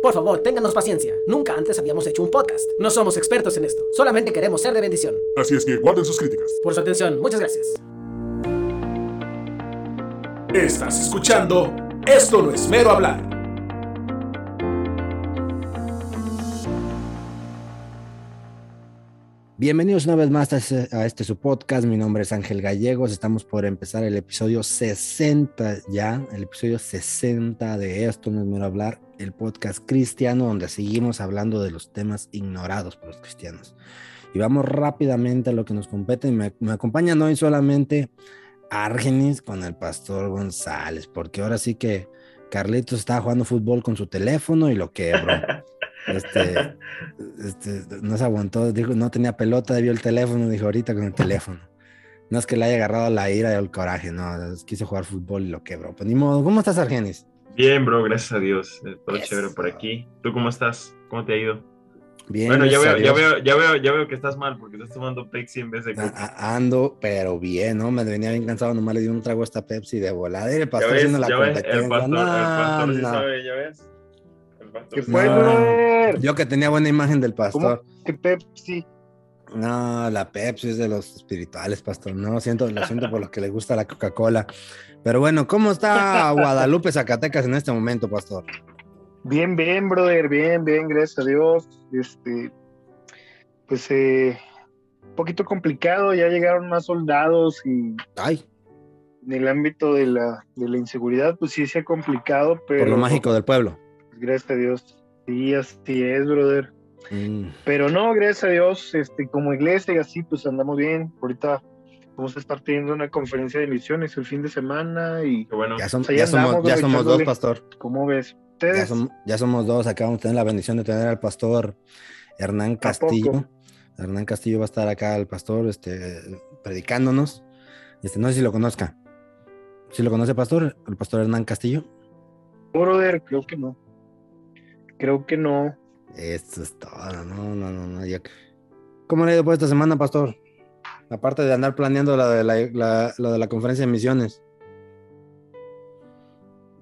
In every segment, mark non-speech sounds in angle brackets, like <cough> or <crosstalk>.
Por favor, ténganos paciencia. Nunca antes habíamos hecho un podcast. No somos expertos en esto. Solamente queremos ser de bendición. Así es que guarden sus críticas. Por su atención, muchas gracias. Estás escuchando Esto no es mero hablar. Bienvenidos una vez más a este, su podcast. Mi nombre es Ángel Gallegos. Estamos por empezar el episodio 60 ya, el episodio 60 de Esto no es mero hablar, el podcast cristiano donde seguimos hablando de los temas ignorados por los cristianos. Y vamos rápidamente a lo que nos compete. Me, me acompañan hoy solamente Argenis con el pastor González, porque ahora sí que Carlitos estaba jugando fútbol con su teléfono y lo quebró. <laughs> Este, este, no se aguantó, dijo, no tenía pelota, vio el teléfono, dijo ahorita con el teléfono. No es que le haya agarrado la ira o el coraje, no, quiso jugar fútbol y lo quebró. Pues ni modo, ¿cómo estás, Argenis? Bien, bro, gracias a Dios. Eh, todo chévere por aquí. ¿Tú cómo estás? ¿Cómo te ha ido? Bien. Bueno, ya veo, ya veo, ya veo, ya veo que estás mal porque estás tomando Pepsi en vez de Coca. Ando, pero bien, ¿no? Me venía bien cansado, nomás le di un trago a esta Pepsi de volada. Y el pastor haciendo la competencia. El pastor, no, el pastor sí sabe, ya ves. ¿Qué fue, Yo que tenía buena imagen del pastor. ¿Qué Pepsi? No, la Pepsi es de los espirituales, pastor. No, siento, lo siento por lo que le gusta la Coca-Cola. Pero bueno, ¿cómo está Guadalupe, Zacatecas en este momento, pastor? Bien, bien, brother, bien, bien, gracias a Dios. Este, pues, eh, un poquito complicado, ya llegaron más soldados y. Ay. En el ámbito de la, de la inseguridad, pues sí se ha complicado, pero. Por lo mágico del pueblo. Gracias a Dios. Sí, así es, brother. Mm. Pero no, gracias a Dios, este, como iglesia y así, pues andamos bien. Ahorita vamos a estar teniendo una conferencia de misiones el fin de semana y bueno. ya, son, ya somos, ya somos dos, pastor. ¿Cómo ves? Ya, somos dos, acabamos de tener la bendición de tener al pastor Hernán Castillo. Hernán Castillo va a estar acá, el pastor, este, predicándonos. Este, no sé si lo conozca. ¿Sí lo conoce, pastor? ¿El pastor Hernán Castillo? Brother, creo que no. Creo que no. Esto es todo, no, no, no, no. Ya... ¿Cómo le ha ido por esta semana, pastor? Aparte de andar planeando la de la, la, de la conferencia de misiones.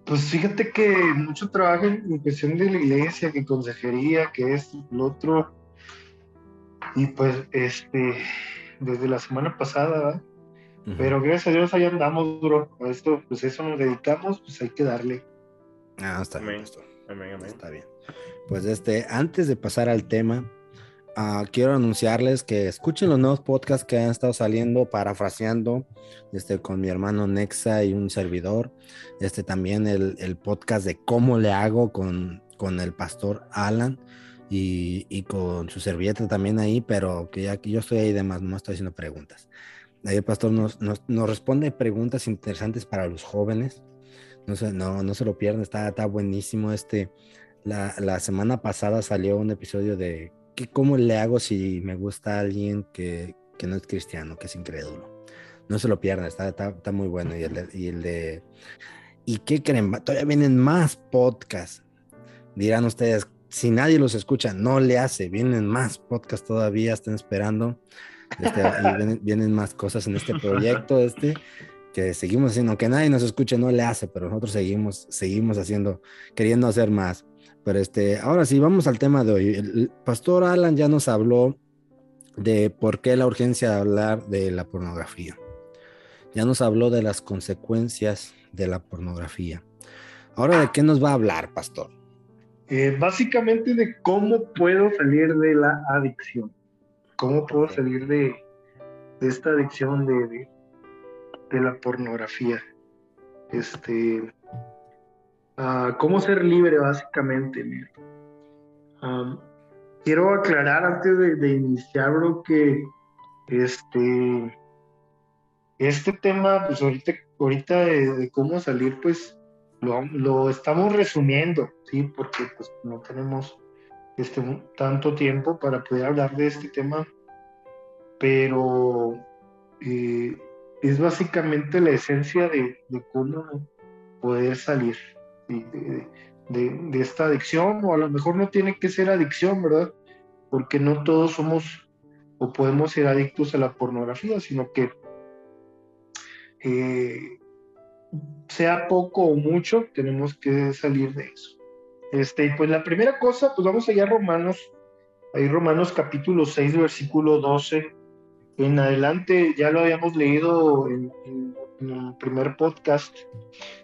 Pues fíjate que mucho trabajo en cuestión de la iglesia, que consejería, que esto, lo otro. Y pues, este, desde la semana pasada, ¿verdad? Pero gracias a Dios ahí andamos, bro. A esto, pues eso nos dedicamos, pues hay que darle. Ah, está bien, pastor. Amén, amén. Está bien. Pues este, antes de pasar al tema, uh, quiero anunciarles que escuchen los nuevos podcasts que han estado saliendo, parafraseando, este, con mi hermano Nexa y un servidor. Este también el, el podcast de cómo le hago con, con el pastor Alan. Y, y, con su servilleta también ahí, pero que ya que yo estoy ahí de más, no estoy haciendo preguntas. Ahí el pastor nos, nos, nos responde preguntas interesantes para los jóvenes. No se, no, no se lo pierdan, está, está buenísimo este. La, la, semana pasada salió un episodio de que cómo le hago si me gusta alguien que, que, no es cristiano, que es incrédulo. No se lo pierdan, está, está, está muy bueno. Y el, de, y el de... ¿Y qué creen? Todavía vienen más podcasts. Dirán ustedes, si nadie los escucha, no le hace. Vienen más podcasts todavía, están esperando. Este, y vienen, vienen, más cosas en este proyecto. Este, que seguimos haciendo, aunque nadie nos escuche, no le hace, pero nosotros seguimos, seguimos haciendo, queriendo hacer más. Pero este, ahora sí, vamos al tema de hoy. El pastor Alan ya nos habló de por qué la urgencia de hablar de la pornografía. Ya nos habló de las consecuencias de la pornografía. Ahora, ¿de qué nos va a hablar, pastor? Eh, básicamente de cómo puedo salir de la adicción. ¿Cómo puedo salir de, de esta adicción de, de, de la pornografía. Este, uh, cómo ser libre básicamente. Um, quiero aclarar antes de, de iniciar, bro, que este, este tema, pues ahorita, ahorita de, de cómo salir, pues lo, lo, estamos resumiendo, ¿sí? Porque pues no tenemos este, tanto tiempo para poder hablar de este tema, pero eh, es básicamente la esencia de, de cómo poder salir de, esta adicción, o a lo mejor no tiene que ser adicción, ¿verdad? Porque no todos somos o podemos ser adictos a la pornografía, sino que eh, sea poco o mucho, tenemos que salir de eso. Este, pues la primera cosa, pues vamos allá a Romanos, ahí Romanos capítulo 6, versículo 12. En adelante, ya lo habíamos leído en el primer podcast.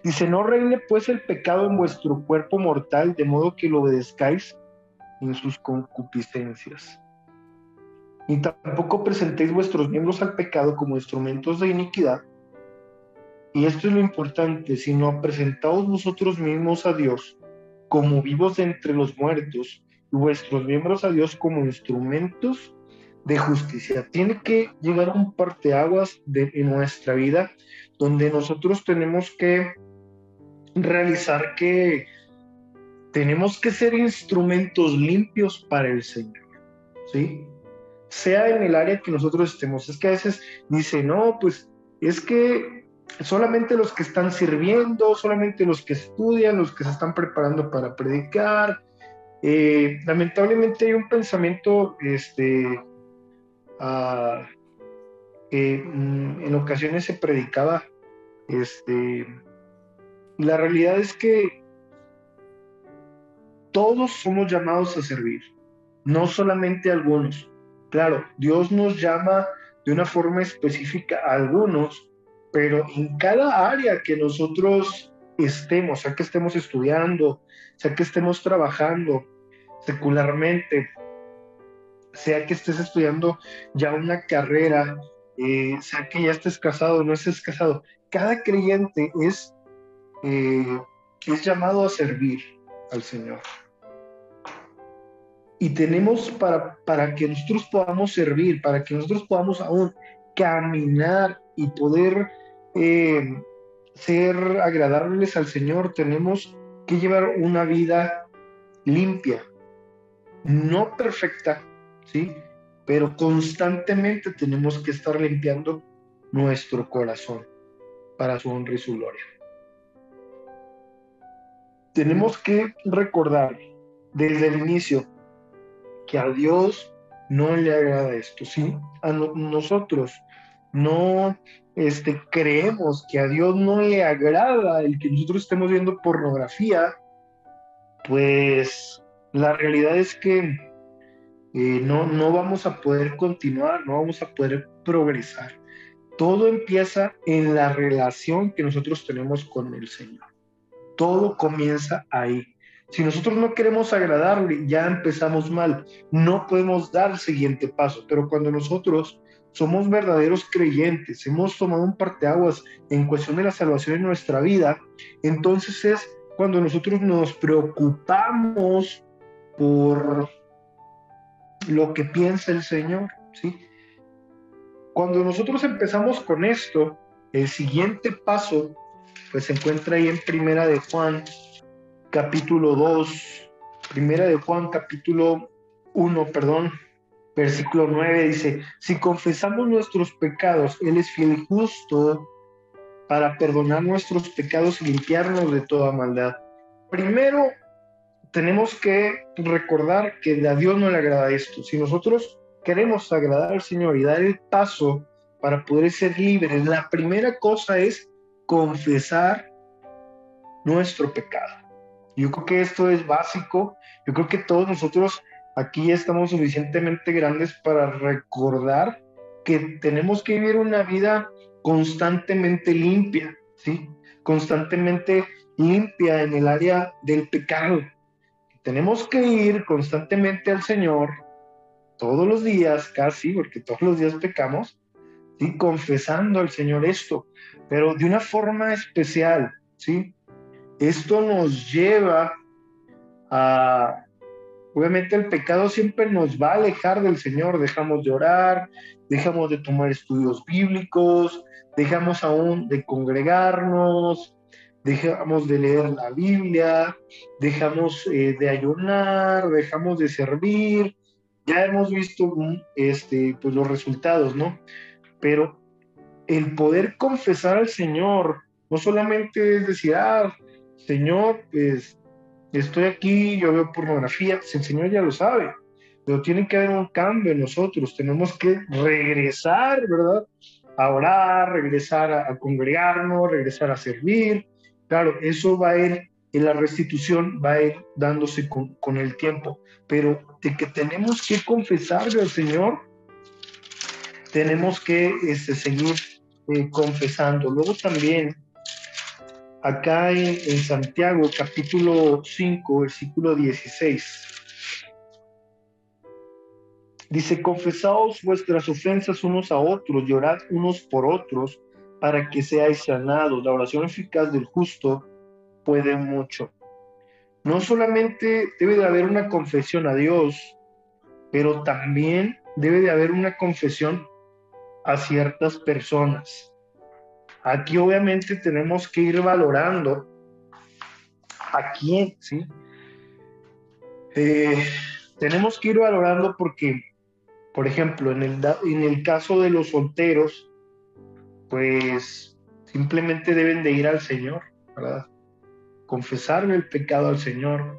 Dice, no reine pues el pecado en vuestro cuerpo mortal, de modo que lo obedezcáis en sus concupiscencias. Ni tampoco presentéis vuestros miembros al pecado como instrumentos de iniquidad. Y esto es lo importante, sino presentaos vosotros mismos a Dios como vivos entre los muertos y vuestros miembros a Dios como instrumentos de justicia. Tiene que llegar un parteaguas de, en nuestra vida donde nosotros tenemos que realizar que tenemos que ser instrumentos limpios para el Señor, ¿sí? Sea en el área que nosotros estemos. Es que a veces dice, no, pues es que solamente los que están sirviendo, solamente los que estudian, los que se están preparando para predicar. Eh, lamentablemente hay un pensamiento, este, que mm, en ocasiones se predicaba, este, la realidad es que todos somos llamados a servir, no solamente algunos. Claro, Dios nos llama de una forma específica a algunos, pero en cada área que nosotros estemos, sea que estemos estudiando, sea que estemos trabajando secularmente, sea que estés estudiando ya una carrera, eh, sea que ya estés casado o no estés casado, cada creyente es, eh, es llamado a servir al Señor. Y tenemos para, para que nosotros podamos servir, para que nosotros podamos aún caminar y poder eh, ser agradables al Señor, tenemos que llevar una vida limpia, no perfecta, ¿sí? Pero constantemente tenemos que estar limpiando nuestro corazón para su honra y su gloria. Tenemos que recordar desde el inicio que a Dios no le agrada esto, ¿sí? A nosotros no este, creemos que a Dios no le agrada el que nosotros estemos viendo pornografía, pues la realidad es que eh, no, no vamos a poder continuar, no vamos a poder progresar. Todo empieza en la relación que nosotros tenemos con el Señor. Todo comienza ahí. Si nosotros no queremos agradarle, ya empezamos mal. No podemos dar el siguiente paso. Pero cuando nosotros somos verdaderos creyentes, hemos tomado un parteaguas en cuestión de la salvación en nuestra vida, entonces es cuando nosotros nos preocupamos por lo que piensa el Señor, ¿sí? Cuando nosotros empezamos con esto, el siguiente paso pues se encuentra ahí en Primera de Juan capítulo 2, Primera de Juan capítulo 1, perdón, versículo 9 dice, si confesamos nuestros pecados, Él es fiel y justo para perdonar nuestros pecados y limpiarnos de toda maldad. Primero, tenemos que recordar que a Dios no le agrada esto. Si nosotros queremos agradar al Señor y dar el paso para poder ser libres, la primera cosa es confesar nuestro pecado. Yo creo que esto es básico. Yo creo que todos nosotros aquí estamos suficientemente grandes para recordar que tenemos que vivir una vida constantemente limpia, ¿sí? Constantemente limpia en el área del pecado. Tenemos que ir constantemente al Señor todos los días, casi, porque todos los días pecamos, ¿sí? Confesando al Señor esto, pero de una forma especial, ¿sí? Esto nos lleva a Obviamente el pecado siempre nos va a alejar del Señor, dejamos de orar, dejamos de tomar estudios bíblicos, dejamos aún de congregarnos, dejamos de leer la Biblia, dejamos eh, de ayunar, dejamos de servir. Ya hemos visto este, pues, los resultados, ¿no? Pero el poder confesar al Señor no solamente es decir, ah, Señor, pues estoy aquí, yo veo pornografía, pues el Señor ya lo sabe, pero tiene que haber un cambio en nosotros, tenemos que regresar, ¿verdad? A orar, regresar a, congregarnos, regresar a servir. Claro, eso va a ir y la restitución va a ir dándose con, con el tiempo. Pero de que tenemos que confesarle al Señor, tenemos que este, seguir eh, confesando. Luego también, acá en, en, Santiago, capítulo 5, versículo 16, dice, confesaos vuestras ofensas unos a otros, llorad unos por otros, para que seáis sanados. La oración eficaz del justo puede mucho. No solamente debe de haber una confesión a Dios, pero también debe de haber una confesión a ciertas personas. Aquí obviamente tenemos que ir valorando a quién, ¿sí? Eh, tenemos que ir valorando porque, por ejemplo, en el, en el caso de los solteros, pues simplemente deben de ir al Señor, ¿verdad? Confesarle el pecado al Señor,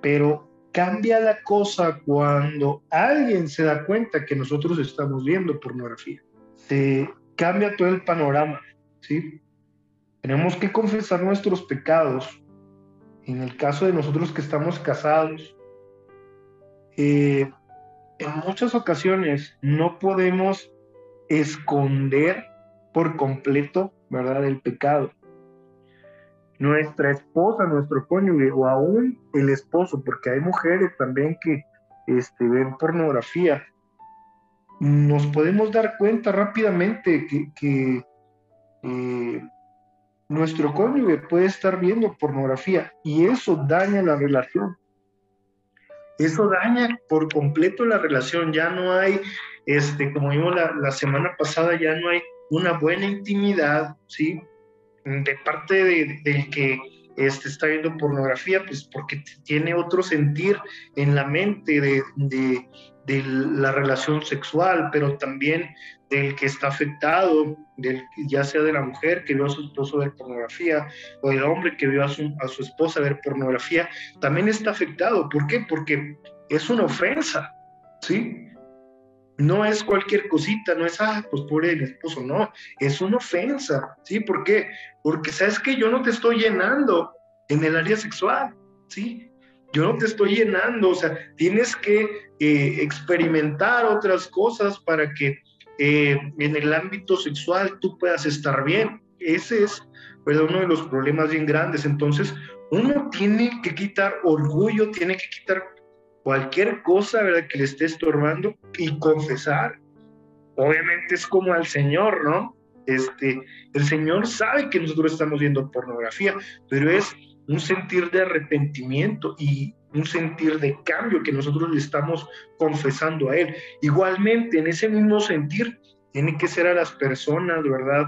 pero cambia la cosa cuando alguien se da cuenta que nosotros estamos viendo pornografía. Se cambia todo el panorama, ¿sí? Tenemos que confesar nuestros pecados. En el caso de nosotros que estamos casados, eh, en muchas ocasiones no podemos esconder por completo, ¿verdad?, el pecado nuestra esposa, nuestro cónyuge o aún el esposo, porque hay mujeres también que este, ven pornografía, nos podemos dar cuenta rápidamente que, eh, nuestro cónyuge puede estar viendo pornografía y eso daña la relación. Eso daña por completo la relación. Ya no hay, este, como vimos la, la semana pasada, ya no hay una buena intimidad, ¿sí? De parte de, del que este, está viendo pornografía, pues porque tiene otro sentir en la mente de, de, de, la relación sexual, pero también del que está afectado, del, ya sea de la mujer que vio a su esposo ver pornografía o del hombre que vio a su, a su esposa ver pornografía, también está afectado. ¿Por qué? Porque es una ofensa, ¿sí? No es cualquier cosita, no es, ah, pues pobre mi esposo, no, es una ofensa, ¿sí? ¿Por qué? Porque sabes que yo no te estoy llenando en el área sexual, ¿sí? Yo no te estoy llenando, o sea, tienes que eh, experimentar otras cosas para que eh, en el ámbito sexual tú puedas estar bien. Ese es uno de los problemas bien grandes. Entonces, uno tiene que quitar orgullo, tiene que quitar cualquier cosa ¿verdad? que le esté estorbando y confesar. Obviamente es como al Señor, ¿no? Este, el Señor sabe que nosotros estamos viendo pornografía, pero es un sentir de arrepentimiento y un sentir de cambio que nosotros le estamos confesando a Él. Igualmente, en ese mismo sentir, tiene que ser a las personas, ¿verdad?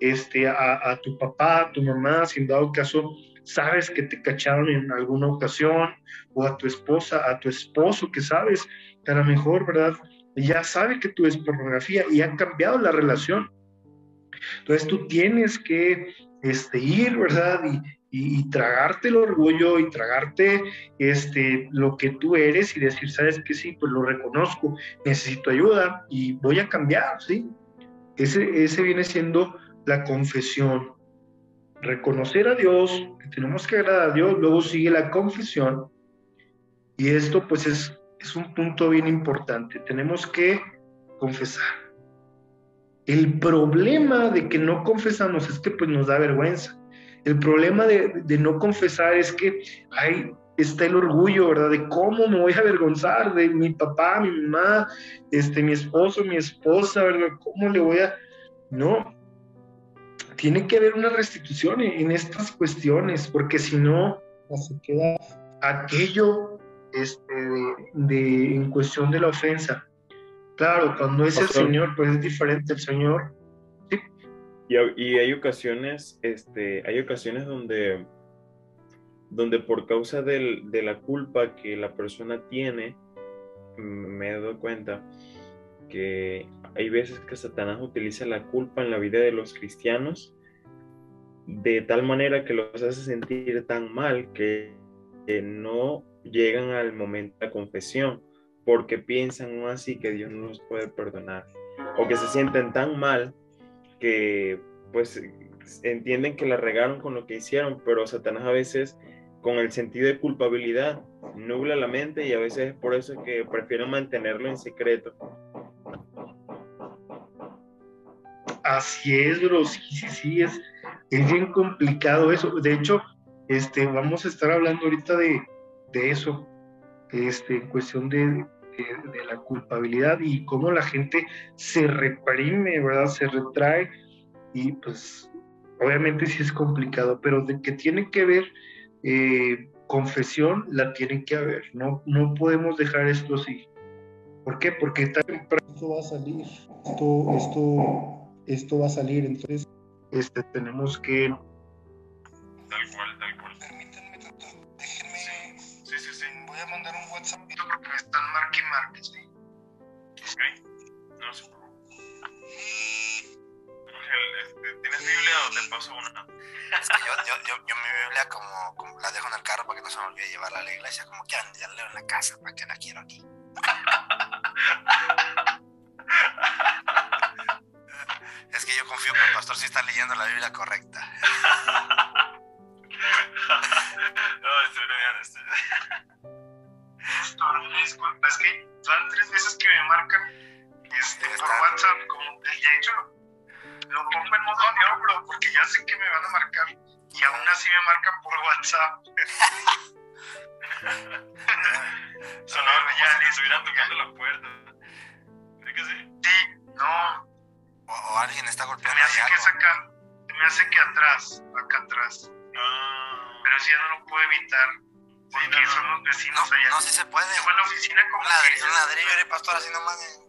Este, a, a tu papá, a tu mamá, si en dado caso sabes que te cacharon en alguna ocasión, o a tu esposa, a tu esposo, que sabes que a lo mejor, ¿verdad? Ya sabe que tú es pornografía y ha cambiado la relación. Entonces tú tienes que este, ir, ¿verdad? Y, y, tragarte el orgullo y tragarte este, lo que tú eres y decir, sabes que sí, pues lo reconozco, necesito ayuda y voy a cambiar, ¿sí? Ese, ese viene siendo la confesión reconocer a Dios, tenemos que agradar a Dios, luego sigue la confesión. Y esto pues es, es un punto bien importante. Tenemos que confesar. El problema de que no confesamos es que pues nos da vergüenza. El problema de, de no confesar es que ahí está el orgullo, ¿verdad? De cómo me voy a avergonzar de mi papá, mi mamá, este, mi esposo, mi esposa, ¿verdad? ¿Cómo le voy a...? No, tiene que haber una restitución en, estas cuestiones, porque si no, se queda aquello este, de, en cuestión de la ofensa. Claro, cuando es el Señor, pues es diferente el Señor. Y, y, hay ocasiones, este, hay ocasiones donde, donde por causa del, de la culpa que la persona tiene, me he dado cuenta que hay veces que Satanás utiliza la culpa en la vida de los cristianos de tal manera que los hace sentir tan mal que, no llegan al momento de confesión porque piensan así que Dios no los puede perdonar o que se sienten tan mal que pues entienden que la regaron con lo que hicieron, pero Satanás a veces con el sentido de culpabilidad, nubla la mente y a veces es por eso que prefiero mantenerlo en secreto. Así es, bro, sí, sí, sí, es, es bien complicado eso. De hecho, este, vamos a estar hablando ahorita de, de eso, este, en cuestión de, de, la culpabilidad y cómo la gente se reprime, ¿verdad? Se retrae y pues obviamente sí es complicado, pero de que tiene que ver eh, confesión, la tiene que haber, no, no podemos dejar esto así. ¿Por qué? Porque esto va a salir, esto, esto, esto va a salir, entonces este, tenemos que... Tal cual, tal cual. Permítanme, déjenme... Sí, sí, sí. Voy a mandar un WhatsApp porque me están marque marque, ¿sí? Ok, no se preocupe. Este, ¿Tienes Biblia o te paso una? Es que yo, yo, yo, yo mi Biblia como, como, la dejo en el carro para que no se me olvide llevarla a la iglesia, como que ya leo en la casa, para que la quiero aquí. <laughs> pastor sí está leyendo la Biblia correcta. <laughs> no, estoy bromeando, estoy... Disculpa, es que van tres veces que me marcan este, por WhatsApp, como de hecho lo pongo en modo avión, bro, porque ya sé que me van a marcar y aún así me marcan por WhatsApp. <laughs> Sonaba ya le estuvieran tocando la puerta. ¿Sí que sí? Sí, no. O, o alguien está Se golpeando me ahí hace que algo. es acá. Se me hace que atrás, acá atrás. Ah, Pero si ya no lo puedo evitar. Porque no, no. son los No, vecinos allá. no, sí se puede. Se fue a la oficina como Un ladrillo, que- un ladrillo, eres pastor, así nomás. eh.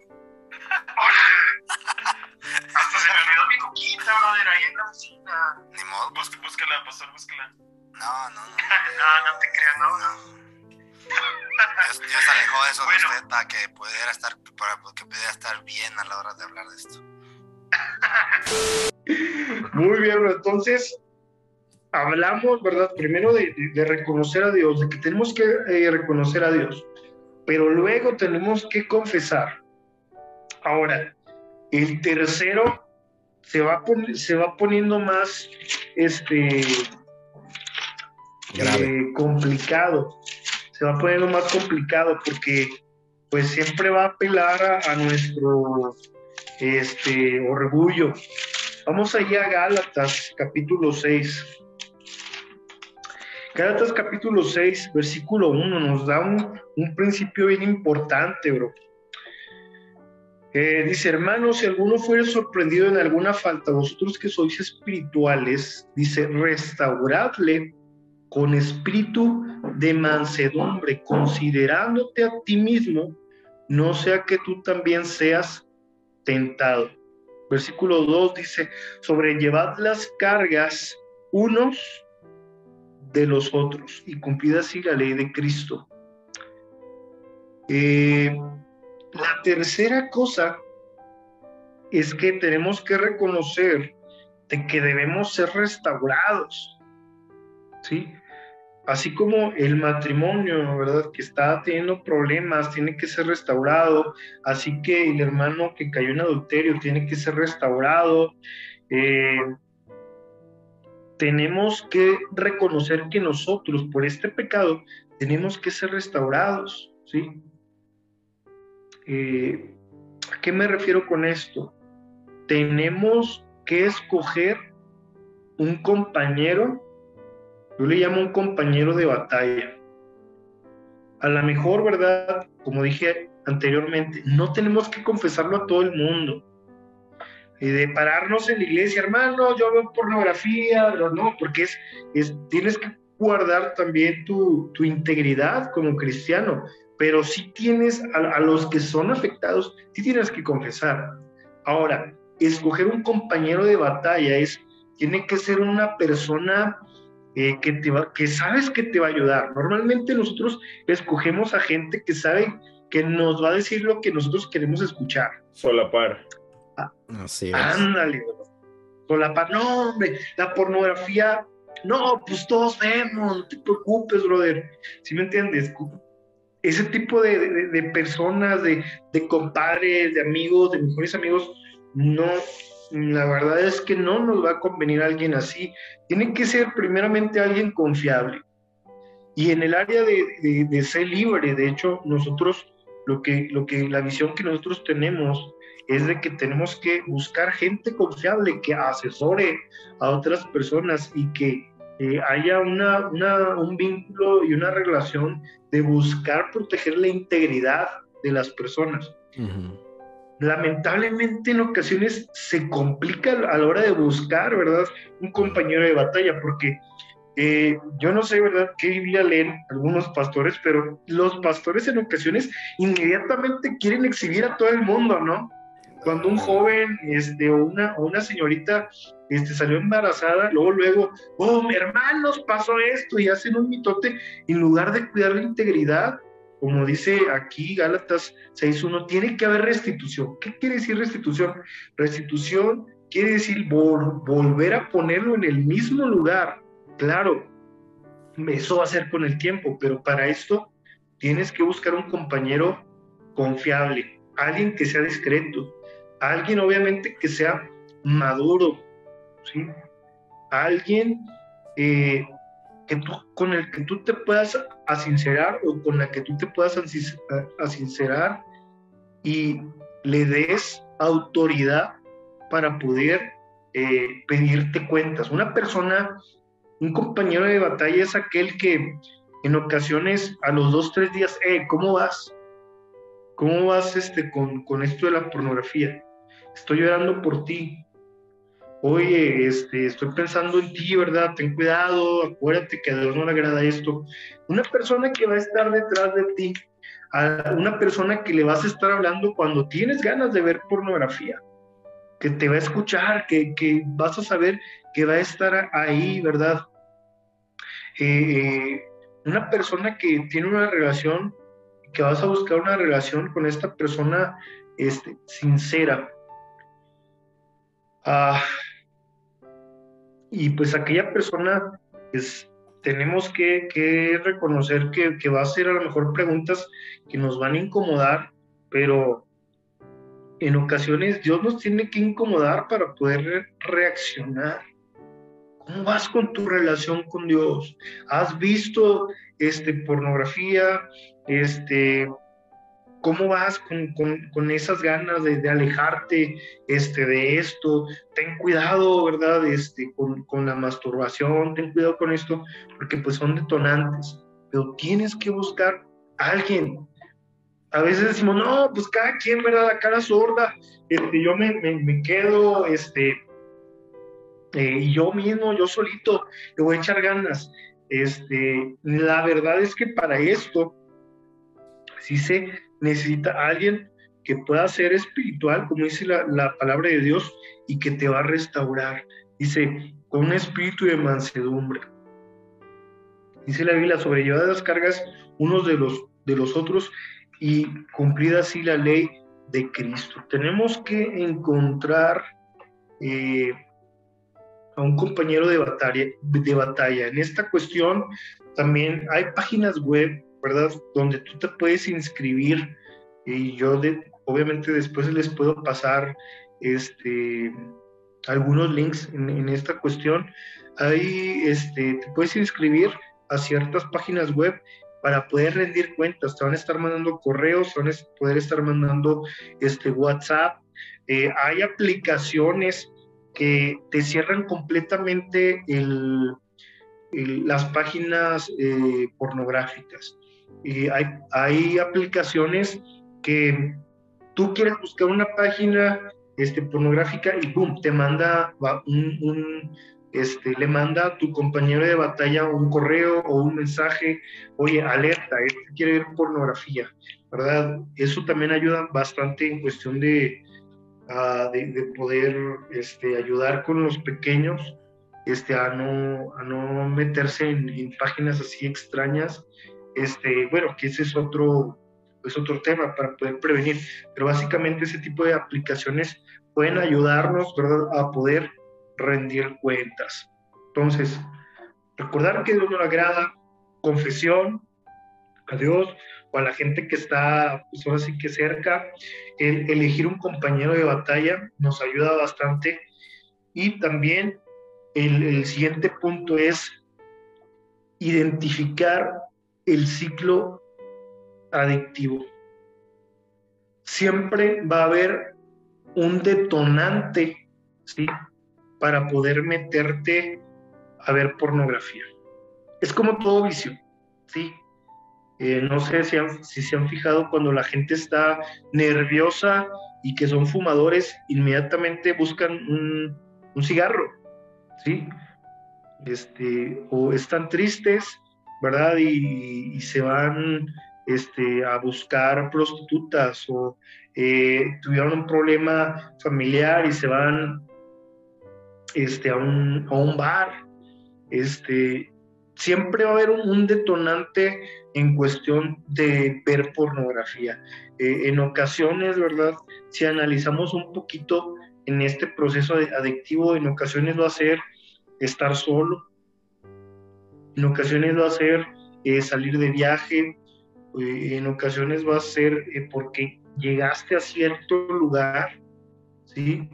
<laughs> Hasta se me olvidó mi coquita, brother, ahí en la oficina. Ni modo, pues. búsquela, búsquela, pastor, búsquela. No, no, no. <laughs> No, no te creas, no, no. Dios, Dios alejó eso Bueno. de usted para que pudiera estar para que pudiera estar bien a la hora de hablar de esto. Muy bien, entonces hablamos, ¿verdad? Primero de, reconocer a Dios, de que tenemos que eh, reconocer a Dios, pero luego tenemos que confesar. Ahora, el tercero se va, se va poniendo más este, Grave. eh, complicado, se va poniendo más complicado porque pues siempre va a apelar a, a nuestro este, orgullo. Vamos allá a Gálatas, capítulo 6. Gálatas, capítulo 6, versículo 1, nos da un, un principio bien importante, bro. Eh, dice, hermanos, si alguno fuere sorprendido en alguna falta, vosotros que sois espirituales, dice, restauradle con espíritu de mansedumbre, considerándote a ti mismo, no sea que tú también seas tentado. Versículo 2 dice, sobrellevad las cargas unos de los otros y cumplid así la ley de Cristo. Eh, la tercera cosa es que tenemos que reconocer de que debemos ser restaurados. ¿Sí? Así como el matrimonio, ¿verdad? Que está teniendo problemas, tiene que ser restaurado. Así que el hermano que cayó en adulterio tiene que ser restaurado. Eh, tenemos que reconocer que nosotros, por este pecado, tenemos que ser restaurados, ¿sí? Eh, ¿A qué me refiero con esto? Tenemos que escoger un compañero, yo le llamo un compañero de batalla. A lo mejor, ¿verdad? Como dije anteriormente, no tenemos que confesarlo a todo el mundo. De pararnos en la iglesia, hermano, yo veo pornografía, pero no, porque es, es, tienes que guardar también tu, tu integridad como cristiano, pero sí tienes a, a los que son afectados, sí tienes que confesar. Ahora, escoger un compañero de batalla es, tiene que ser una persona eh, que, te va, que sabes que te va a ayudar. Normalmente nosotros escogemos a gente que sabe que nos va a decir lo que nosotros queremos escuchar. Solapar. Así es. Ándale, bro. Solapar, no, hombre, la pornografía, no, pues todos vemos, no te preocupes, brother. ¿Sí me entiendes? Ese tipo de, de, de personas, de, de compadres, de amigos, de mejores amigos, no, la verdad es que no nos va a convenir alguien así. Tiene que ser primeramente alguien confiable. Y en el área de, de, ser libre, de hecho, nosotros, lo que, lo que, la visión que nosotros tenemos es de que tenemos que buscar gente confiable que asesore a otras personas y que eh, haya una, una, un vínculo y una relación de buscar proteger la integridad de las personas. Lamentablemente en ocasiones se complica a la hora de buscar, ¿verdad? Un compañero de batalla, porque eh, yo no sé, ¿verdad?, qué Biblia leen algunos pastores, pero los pastores en ocasiones inmediatamente quieren exhibir a todo el mundo, ¿no? Cuando un joven este, o, una, o una señorita este, salió embarazada, luego, luego, oh, mi hermano pasó esto y hacen un mitote en lugar de cuidar la integridad. Como dice aquí Gálatas 6.1, tiene que haber restitución. ¿Qué quiere decir restitución? Restitución quiere decir volver a ponerlo en el mismo lugar. Claro, eso va a ser con el tiempo, pero para esto tienes que buscar un compañero confiable, alguien que sea discreto, alguien obviamente que sea maduro, ¿sí? Alguien eh, que tú, con el que tú te puedas asincerar o con la que tú te puedas asincerar y le des autoridad para poder eh, pedirte cuentas. Una persona, un compañero de batalla es aquel que en ocasiones a los dos, tres días, eh, ¿cómo vas? ¿Cómo vas este, con, con esto de la pornografía? Estoy llorando por ti oye, este, estoy pensando en ti, ¿verdad? Ten cuidado, acuérdate que a Dios no le agrada esto. Una persona que va a estar detrás de ti, a una persona que le vas a estar hablando cuando tienes ganas de ver pornografía, que te va a escuchar, que, que vas a saber que va a estar ahí, ¿verdad? Eh, eh, una persona que tiene una relación, que vas a buscar una relación con esta persona este, sincera. Ah, y pues aquella persona, pues tenemos que, reconocer que, que, va a ser a lo mejor preguntas que nos van a incomodar, pero en ocasiones Dios nos tiene que incomodar para poder reaccionar. ¿Cómo vas con tu relación con Dios? ¿Has visto este, pornografía? Este, ¿Cómo vas con, con, con esas ganas de, alejarte este, de esto? Ten cuidado, ¿verdad? Este, con, con, la masturbación, ten cuidado con esto, porque pues son detonantes. Pero tienes que buscar alguien. A veces decimos, no, pues cada quien, ¿verdad? La cara sorda. Este, yo me, me, me quedo, este, eh, y yo mismo, yo solito, le voy a echar ganas. Este, la verdad es que para esto, sí se necesita alguien que pueda ser espiritual, como dice la, palabra de Dios, y que te va a restaurar. Dice, con un espíritu de mansedumbre. Dice la Biblia, sobrellevar las cargas unos de los, de los otros y cumplida así la ley de Cristo. Tenemos que encontrar eh, a un compañero de batalla, de batalla. En esta cuestión también hay páginas web ¿verdad? Donde tú te puedes inscribir y yo obviamente después les puedo pasar este, algunos links en, esta cuestión. Ahí este, te puedes inscribir a ciertas páginas web para poder rendir cuentas. Te van a estar mandando correos, te van a poder estar mandando este, WhatsApp. Eh, hay aplicaciones que te cierran completamente las páginas eh, pornográficas. Y hay, hay aplicaciones que tú quieres buscar una página este, pornográfica y boom, te manda un, este, le manda a tu compañero de batalla un correo o un mensaje, oye, alerta, este quiere ver pornografía, ¿verdad? Eso también ayuda bastante en cuestión de, uh, de, de, poder este, ayudar con los pequeños este, a, no, a no meterse en, en páginas así extrañas este, bueno, que ese es otro, es otro tema para poder prevenir, pero básicamente ese tipo de aplicaciones pueden ayudarnos ¿verdad? a poder rendir cuentas. Entonces, recordar que Dios nos agrada, confesión a Dios o a la gente que está, pues ahora sí que cerca, el elegir un compañero de batalla nos ayuda bastante y también el, el siguiente punto es identificar el ciclo adictivo. Siempre va a haber un detonante, ¿sí? Para poder meterte a ver pornografía. Es como todo vicio, ¿sí? Eh, no sé si, si se han fijado cuando la gente está nerviosa y que son fumadores, inmediatamente buscan un, un cigarro, ¿sí? Este, o están tristes, ¿verdad? Y, se van este, a buscar prostitutas o eh, tuvieron un problema familiar y se van este, a, un, a un bar. Este, siempre va a haber un, detonante en cuestión de ver pornografía. Eh, en ocasiones, ¿verdad? Si analizamos un poquito en este proceso adictivo, en ocasiones va a ser estar solo, en ocasiones va a ser eh, salir de viaje, eh, en ocasiones va a ser eh, porque llegaste a cierto lugar, ¿sí?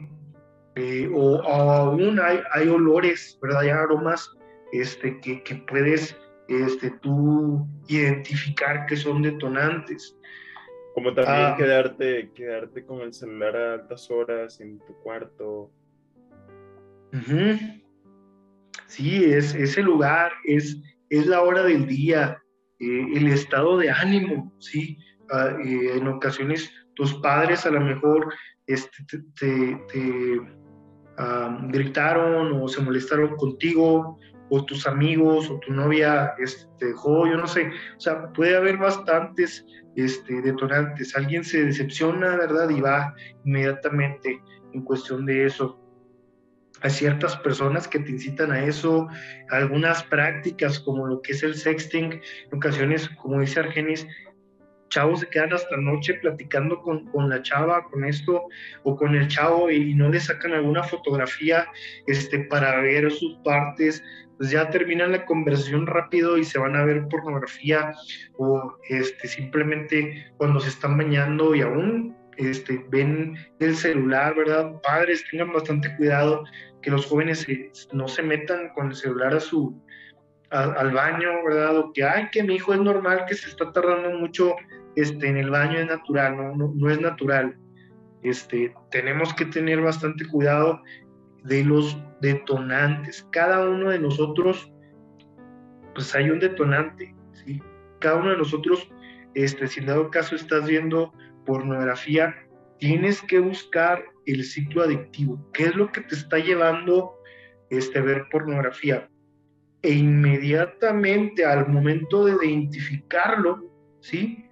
Eh, o, aún hay, hay, olores, ¿verdad? Hay aromas este, que, que, puedes este, tú identificar que son detonantes. Como también ah. quedarte, quedarte con el celular a altas horas en tu cuarto. Sí, es ese lugar, es, es la hora del día, eh, el estado de ánimo, ¿sí? Ah, eh, en ocasiones tus padres a lo mejor este, te, gritaron o se molestaron contigo, o tus amigos o tu novia este, te dejó, yo no sé, o sea, puede haber bastantes este, detonantes, alguien se decepciona, ¿verdad? Y va inmediatamente en cuestión de eso a ciertas personas que te incitan a eso, algunas prácticas como lo que es el sexting, en ocasiones, como dice Argenis, chavos se quedan hasta noche platicando con, con, la chava, con esto, o con el chavo y no le sacan alguna fotografía este, para ver sus partes, pues ya terminan la conversación rápido y se van a ver pornografía, o este, simplemente cuando se están bañando y aún este, ven el celular, ¿verdad? Padres, tengan bastante cuidado que los jóvenes no se metan con el celular a su, al baño, ¿verdad? O que, ay, que mi hijo es normal, que se está tardando mucho este, en el baño, es natural, no, no, es natural. Este, tenemos que tener bastante cuidado de los detonantes. Cada uno de nosotros, pues hay un detonante, ¿sí? Cada uno de nosotros, este, si en dado caso estás viendo pornografía, tienes que buscar el ciclo adictivo. ¿Qué es lo que te está llevando este, ver pornografía? E inmediatamente al momento de identificarlo, ¿sí?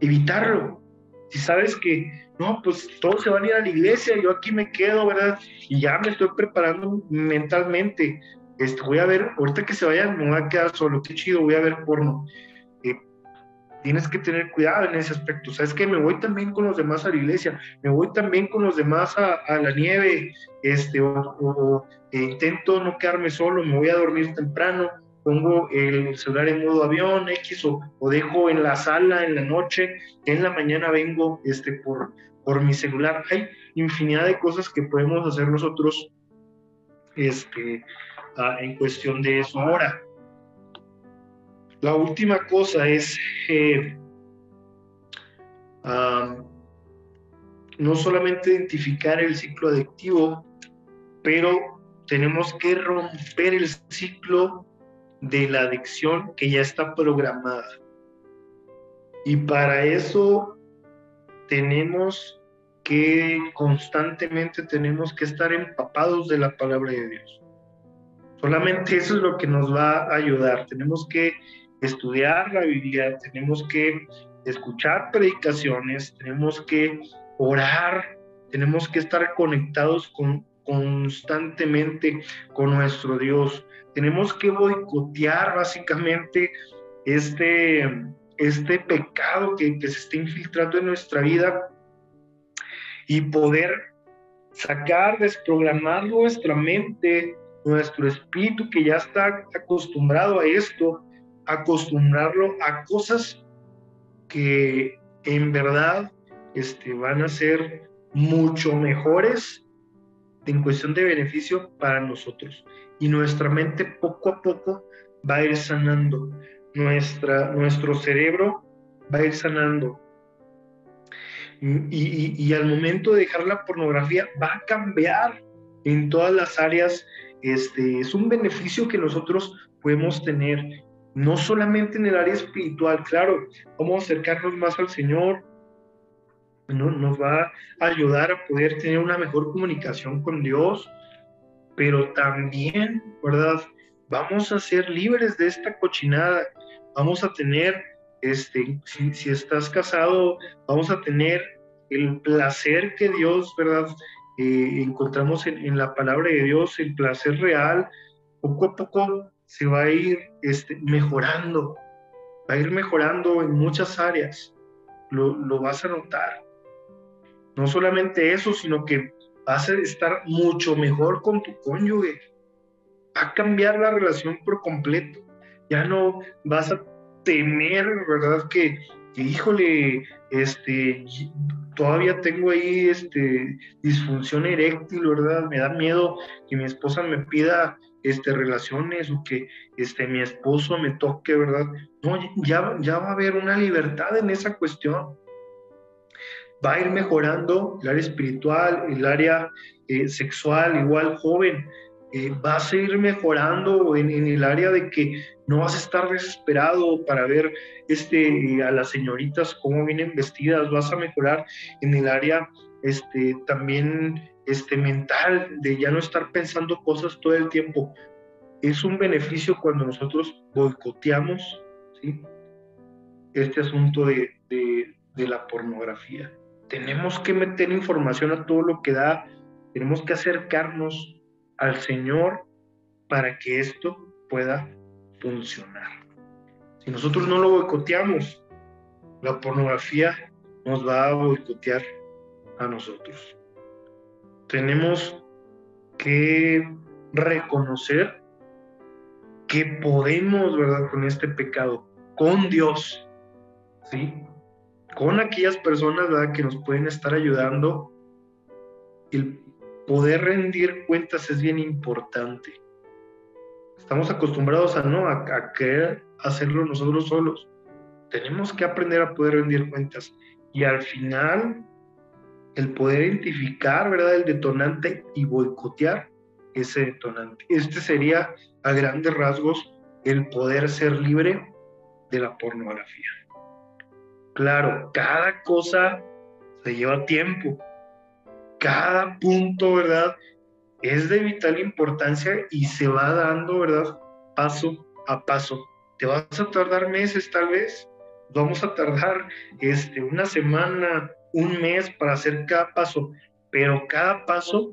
Evitarlo. Si sabes que, no, pues todos se van a ir a la iglesia, yo aquí me quedo, ¿verdad? Y ya me estoy preparando mentalmente. Este, voy a ver, ahorita que se vayan, me voy a quedar solo, qué chido, voy a ver porno tienes que tener cuidado en ese aspecto. Sabes que me voy también con los demás a la iglesia, me voy también con los demás a, la nieve, este, o, e intento no quedarme solo, me voy a dormir temprano, pongo el celular en modo avión X o, dejo en la sala en la noche, en la mañana vengo este, por, por mi celular. Hay infinidad de cosas que podemos hacer nosotros este, ah, en cuestión de eso. Ahora, la última cosa es no solamente identificar el ciclo adictivo, pero tenemos que romper el ciclo de la adicción que ya está programada. Y para eso tenemos que constantemente tenemos que estar empapados de la palabra de Dios. Solamente eso es lo que nos va a ayudar. Tenemos que estudiar la Biblia, tenemos que escuchar predicaciones, tenemos que orar, tenemos que estar conectados con, constantemente con nuestro Dios. Tenemos que boicotear básicamente este, este pecado que, que se está infiltrando en nuestra vida y poder sacar, desprogramar nuestra mente, nuestro espíritu que ya está acostumbrado a esto acostumbrarlo a cosas que en verdad este, van a ser mucho mejores en cuestión de beneficio para nosotros. Y nuestra mente poco a poco va a ir sanando. nuestra, nuestro cerebro va a ir sanando. Y, y, al momento de dejar la pornografía va a cambiar en todas las áreas. Este, es un beneficio que nosotros podemos tener, no solamente en el área espiritual, claro, a acercarnos más al Señor, ¿no? nos va a ayudar a poder tener una mejor comunicación con Dios, pero también, ¿verdad? Vamos a ser libres de esta cochinada, vamos a tener, este, si, estás casado, vamos a tener el placer que Dios, ¿verdad? Eh, encontramos en, la palabra de Dios, el placer real, poco a poco se va a ir este, mejorando, va a ir mejorando en muchas áreas, lo, lo vas a notar. No solamente eso, sino que vas a estar mucho mejor con tu cónyuge. Va a cambiar la relación por completo. Ya no vas a temer, ¿verdad? Que, híjole, este, todavía tengo ahí este, disfunción eréctil, ¿verdad? Me da miedo que mi esposa me pida este, relaciones o que este, mi esposo me toque, ¿verdad? No, ya, ya va a haber una libertad en esa cuestión. Va a ir mejorando el área espiritual, el área eh, sexual, igual joven, eh, vas a ir mejorando en, el área de que no vas a estar desesperado para ver este, a las señoritas cómo vienen vestidas, vas a mejorar en el área este, también este, mental, de ya no estar pensando cosas todo el tiempo. Es un beneficio cuando nosotros boicoteamos ¿sí? este asunto de, de la pornografía tenemos que meter información a todo lo que da, tenemos que acercarnos al Señor para que esto pueda funcionar. Si nosotros no lo boicoteamos, la pornografía nos va a boicotear a nosotros. Tenemos que reconocer que podemos, ¿verdad?, con este pecado, con Dios, ¿sí? con aquellas personas que nos pueden estar ayudando. El poder rendir cuentas es bien importante. Estamos acostumbrados a no, a, querer hacerlo nosotros solos. Tenemos que aprender a poder rendir cuentas. Y al final, el poder identificar, ¿verdad?, el detonante y boicotear ese detonante. Este sería, a grandes rasgos, el poder ser libre de la pornografía. Claro, cada cosa se lleva tiempo. Cada punto, ¿verdad? Es de vital importancia y se va dando, ¿verdad? Paso a paso. Te vas a tardar meses tal vez. Vamos a tardar este, una semana, un mes para hacer cada paso, pero cada paso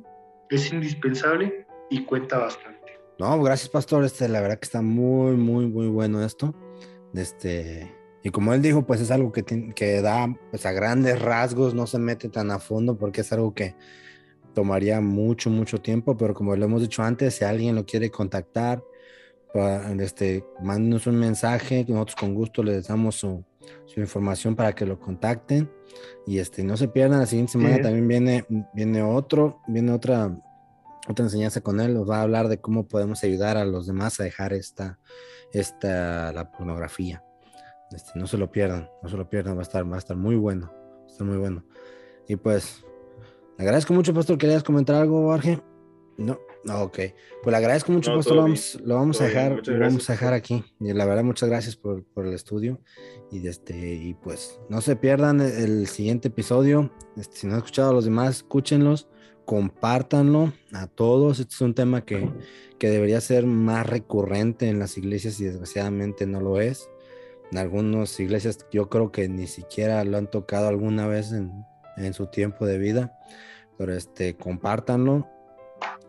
es indispensable y cuenta bastante. No, gracias, pastor. Este, la verdad que está muy, muy, muy bueno esto. Este, y como él dijo, pues es algo que, que da pues a grandes rasgos, no se mete tan a fondo porque es algo que tomaría mucho, mucho tiempo, pero como lo hemos dicho antes, si alguien lo quiere contactar, este, mándenos un mensaje, nosotros con gusto les damos su, su, información para que lo contacten y este, no se pierdan, la siguiente semana también viene, viene otro, viene otra, otra enseñanza con él, nos va a hablar de cómo podemos ayudar a los demás a dejar esta, esta, la pornografía. Este, no se lo pierdan, no se lo pierdan, va a estar, va a estar muy bueno, va a estar muy bueno. Y pues, le agradezco mucho, Pastor. ¿Querías comentar algo, Arge? No, no, ok. Pues le agradezco mucho, Pastor. Lo vamos, lo vamos a dejar, lo vamos a dejar aquí. Y la verdad, muchas gracias por, por, el estudio. Y, este, y pues, no se pierdan el, siguiente episodio. Este, si no han escuchado a los demás, escúchenlos, compártanlo a todos. Este es un tema que, que debería ser más recurrente en las iglesias y desgraciadamente no lo es. En algunas iglesias yo creo que ni siquiera lo han tocado alguna vez en, su tiempo de vida, pero este, compártanlo.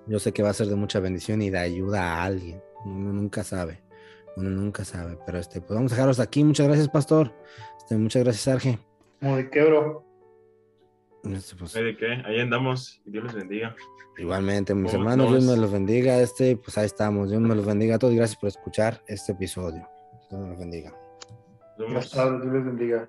Yo sé que va a ser de mucha bendición y de ayuda a alguien. Uno nunca sabe, uno nunca sabe, pero este, pues vamos a dejarlos aquí. Muchas gracias, pastor. Este, muchas gracias, Arge. Como de qué, bro. Este, pues, ¿De qué? Ahí andamos. Dios les bendiga. Igualmente, mis hermanos, Dios me los bendiga. Este, pues ahí estamos. Dios me los bendiga a todos. Gracias por escuchar este episodio. Dios me los bendiga. Dios les bendiga.